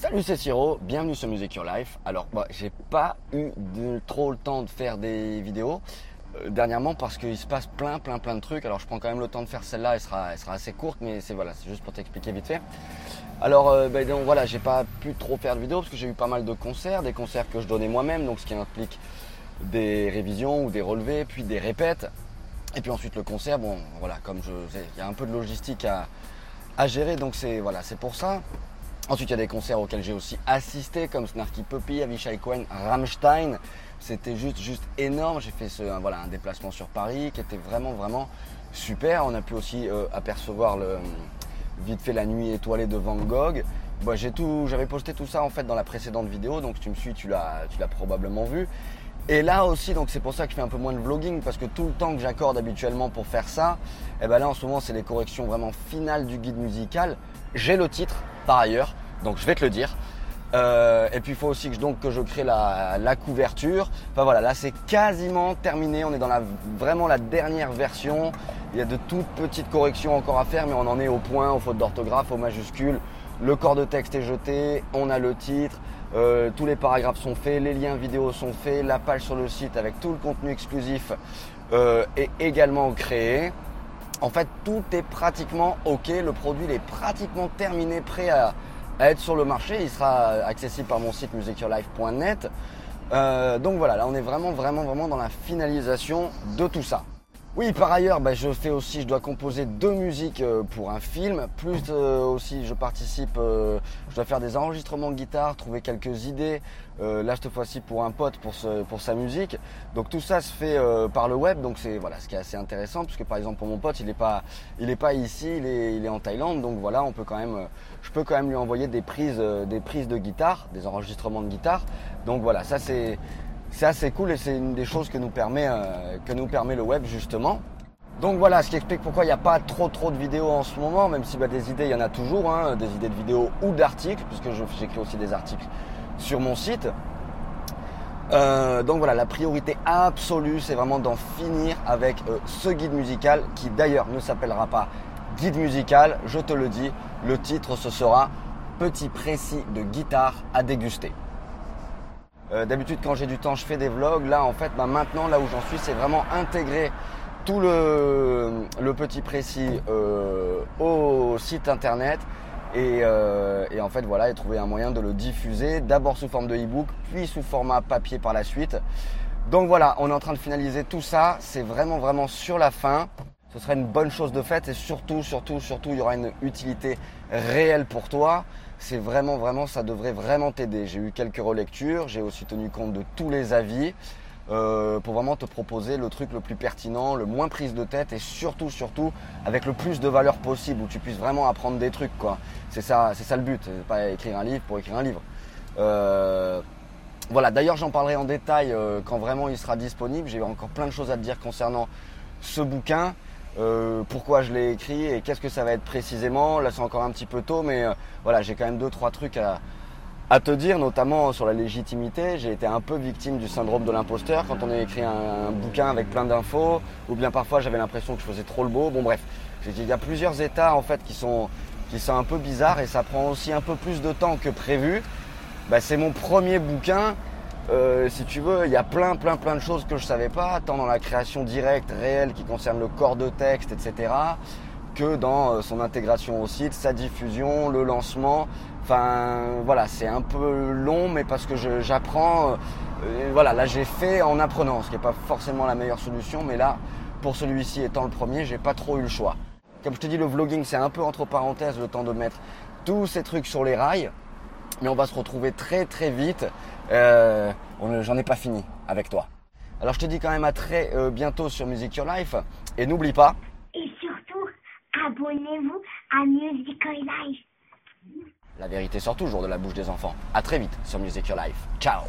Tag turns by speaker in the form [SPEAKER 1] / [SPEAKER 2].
[SPEAKER 1] Salut, c'est Siro, bienvenue sur Music Your Life. Alors, j'ai pas eu trop le temps de faire des vidéos euh, dernièrement parce qu'il se passe plein, plein, plein de trucs. Alors, je prends quand même le temps de faire celle-là, elle sera, assez courte, mais c'est voilà, c'est juste pour t'expliquer vite fait. Alors, euh, ben, donc voilà, j'ai pas pu trop faire de vidéos parce que j'ai eu pas mal de concerts, des concerts que je donnais moi-même, donc ce qui implique des révisions ou des relevés, puis des répètes. Et puis ensuite le concert, bon, voilà, comme je, il y a un peu de logistique à, à gérer, donc c'est voilà, c'est pour ça. Ensuite, il y a des concerts auxquels j'ai aussi assisté, comme Snarky Puppy, Avishai Cohen, Rammstein. C'était juste, juste énorme. J'ai fait ce, un, voilà, un déplacement sur Paris qui était vraiment, vraiment super. On a pu aussi euh, apercevoir le, vite fait la nuit étoilée de Van Gogh. Bah, j'ai tout, j'avais posté tout ça en fait dans la précédente vidéo, donc si tu me suis, tu l'as, tu l'as probablement vu. Et là aussi, donc c'est pour ça que je fais un peu moins de vlogging parce que tout le temps que j'accorde habituellement pour faire ça, et eh ben là en ce moment c'est les corrections vraiment finales du guide musical. J'ai le titre par ailleurs, donc je vais te le dire. Euh, et puis il faut aussi que je, crée la, couverture. Enfin voilà, là c'est quasiment terminé. On est dans la vraiment la dernière version. Il y a de toutes petites corrections encore à faire, mais on en est au point, aux fautes d'orthographe, aux majuscules. Le corps de texte est jeté, on a le titre, euh, tous les paragraphes sont faits, les liens vidéo sont faits, la page sur le site avec tout le contenu exclusif euh, est également créé. En fait, tout est pratiquement OK. Le produit est pratiquement terminé, prêt à, être sur le marché. Il sera accessible par mon site musicyourlife.net. Euh, donc voilà, là on est vraiment, vraiment, vraiment dans la finalisation de tout ça. Oui, par ailleurs, bah, je fais aussi, je dois composer deux musiques euh, pour un film, plus euh, aussi je participe, euh, je dois faire des enregistrements de guitare, trouver quelques idées, là cette fois-ci pour un pote pour, pour sa musique. Donc tout ça se fait par le web, donc c'est voilà ce qui est assez intéressant, puisque par exemple pour mon pote, il n'est pas, il est pas ici, il est, il est en Thaïlande, donc voilà, on peut quand même, je peux quand même lui envoyer des prises, des prises de guitare, des enregistrements de guitare. Donc voilà, ça c'est c'est assez cool et c'est une des choses que nous permet, euh, que nous permet le web justement. Donc voilà, ce qui explique pourquoi il n'y a pas trop trop de vidéos en ce moment, même si bah, des idées il y en a toujours, hein, des idées de vidéos ou d'articles, puisque j'écris aussi des articles sur mon site. Euh, donc voilà, la priorité absolue, c'est vraiment d'en finir avec euh, ce guide musical, qui d'ailleurs ne s'appellera pas guide musical, je te le dis, le titre ce sera Petit précis de guitare à déguster. Euh, d'habitude, quand j'ai du temps, je fais des vlogs. Là, en fait, bah, maintenant, là où j'en suis, c'est vraiment intégrer tout le, petit précis euh, au site internet. Euh, et, en fait, voilà, et trouver un moyen de le diffuser, d'abord sous forme de e-book, puis sous format papier par la suite. Donc voilà, on est en train de finaliser tout ça. C'est vraiment, vraiment sur la fin. Ce serait une bonne chose de fait et surtout, surtout, surtout, il y aura une utilité réelle pour toi c'est vraiment, vraiment, ça devrait vraiment t'aider. J'ai eu quelques relectures, j'ai aussi tenu compte de tous les avis euh, pour vraiment te proposer le truc le plus pertinent, le moins prise de tête et surtout, surtout avec le plus de valeur possible où tu puisses vraiment apprendre des trucs, quoi. C'est ça, c'est ça le but, pas écrire un livre pour écrire un livre. Euh, voilà, d'ailleurs j'en parlerai en détail euh, quand vraiment il sera disponible. J'ai encore plein de choses à te dire concernant ce bouquin. Euh, pourquoi je l'ai écrit et qu'est-ce que ça va être précisément. Là, c'est encore un petit peu tôt, mais euh, voilà, j'ai quand même deux, trois trucs à, te dire, notamment sur la légitimité. J'ai été un peu victime du syndrome de l'imposteur quand on a écrit un, bouquin avec plein d'infos, ou bien parfois j'avais l'impression que je faisais trop le beau. Bon, bref, il y a plusieurs états en fait qui sont, qui sont un peu bizarres et ça prend aussi un peu plus de temps que prévu. Bah, c'est mon premier bouquin. Euh, si tu veux, il y a plein, plein, plein de choses que je savais pas, tant dans la création directe, réelle, qui concerne le corps de texte, etc., que dans euh, son intégration au site, sa diffusion, le lancement. Enfin, voilà, c'est un peu long, mais parce que j'apprends. Euh, voilà, là j'ai fait en apprenant, ce qui n'est pas forcément la meilleure solution, mais là, pour celui-ci étant le premier, j'ai pas trop eu le choix. Comme je te dis, le vlogging, c'est un peu entre parenthèses le temps de mettre tous ces trucs sur les rails mais on va se retrouver très très vite. Euh, J'en ai pas fini avec toi. Alors je te dis quand même à très euh, bientôt sur Music Your Life et n'oublie pas.
[SPEAKER 2] Et surtout, abonnez-vous à Music Your Life.
[SPEAKER 1] La vérité sort toujours de la bouche des enfants. À très vite sur Music Your Life. Ciao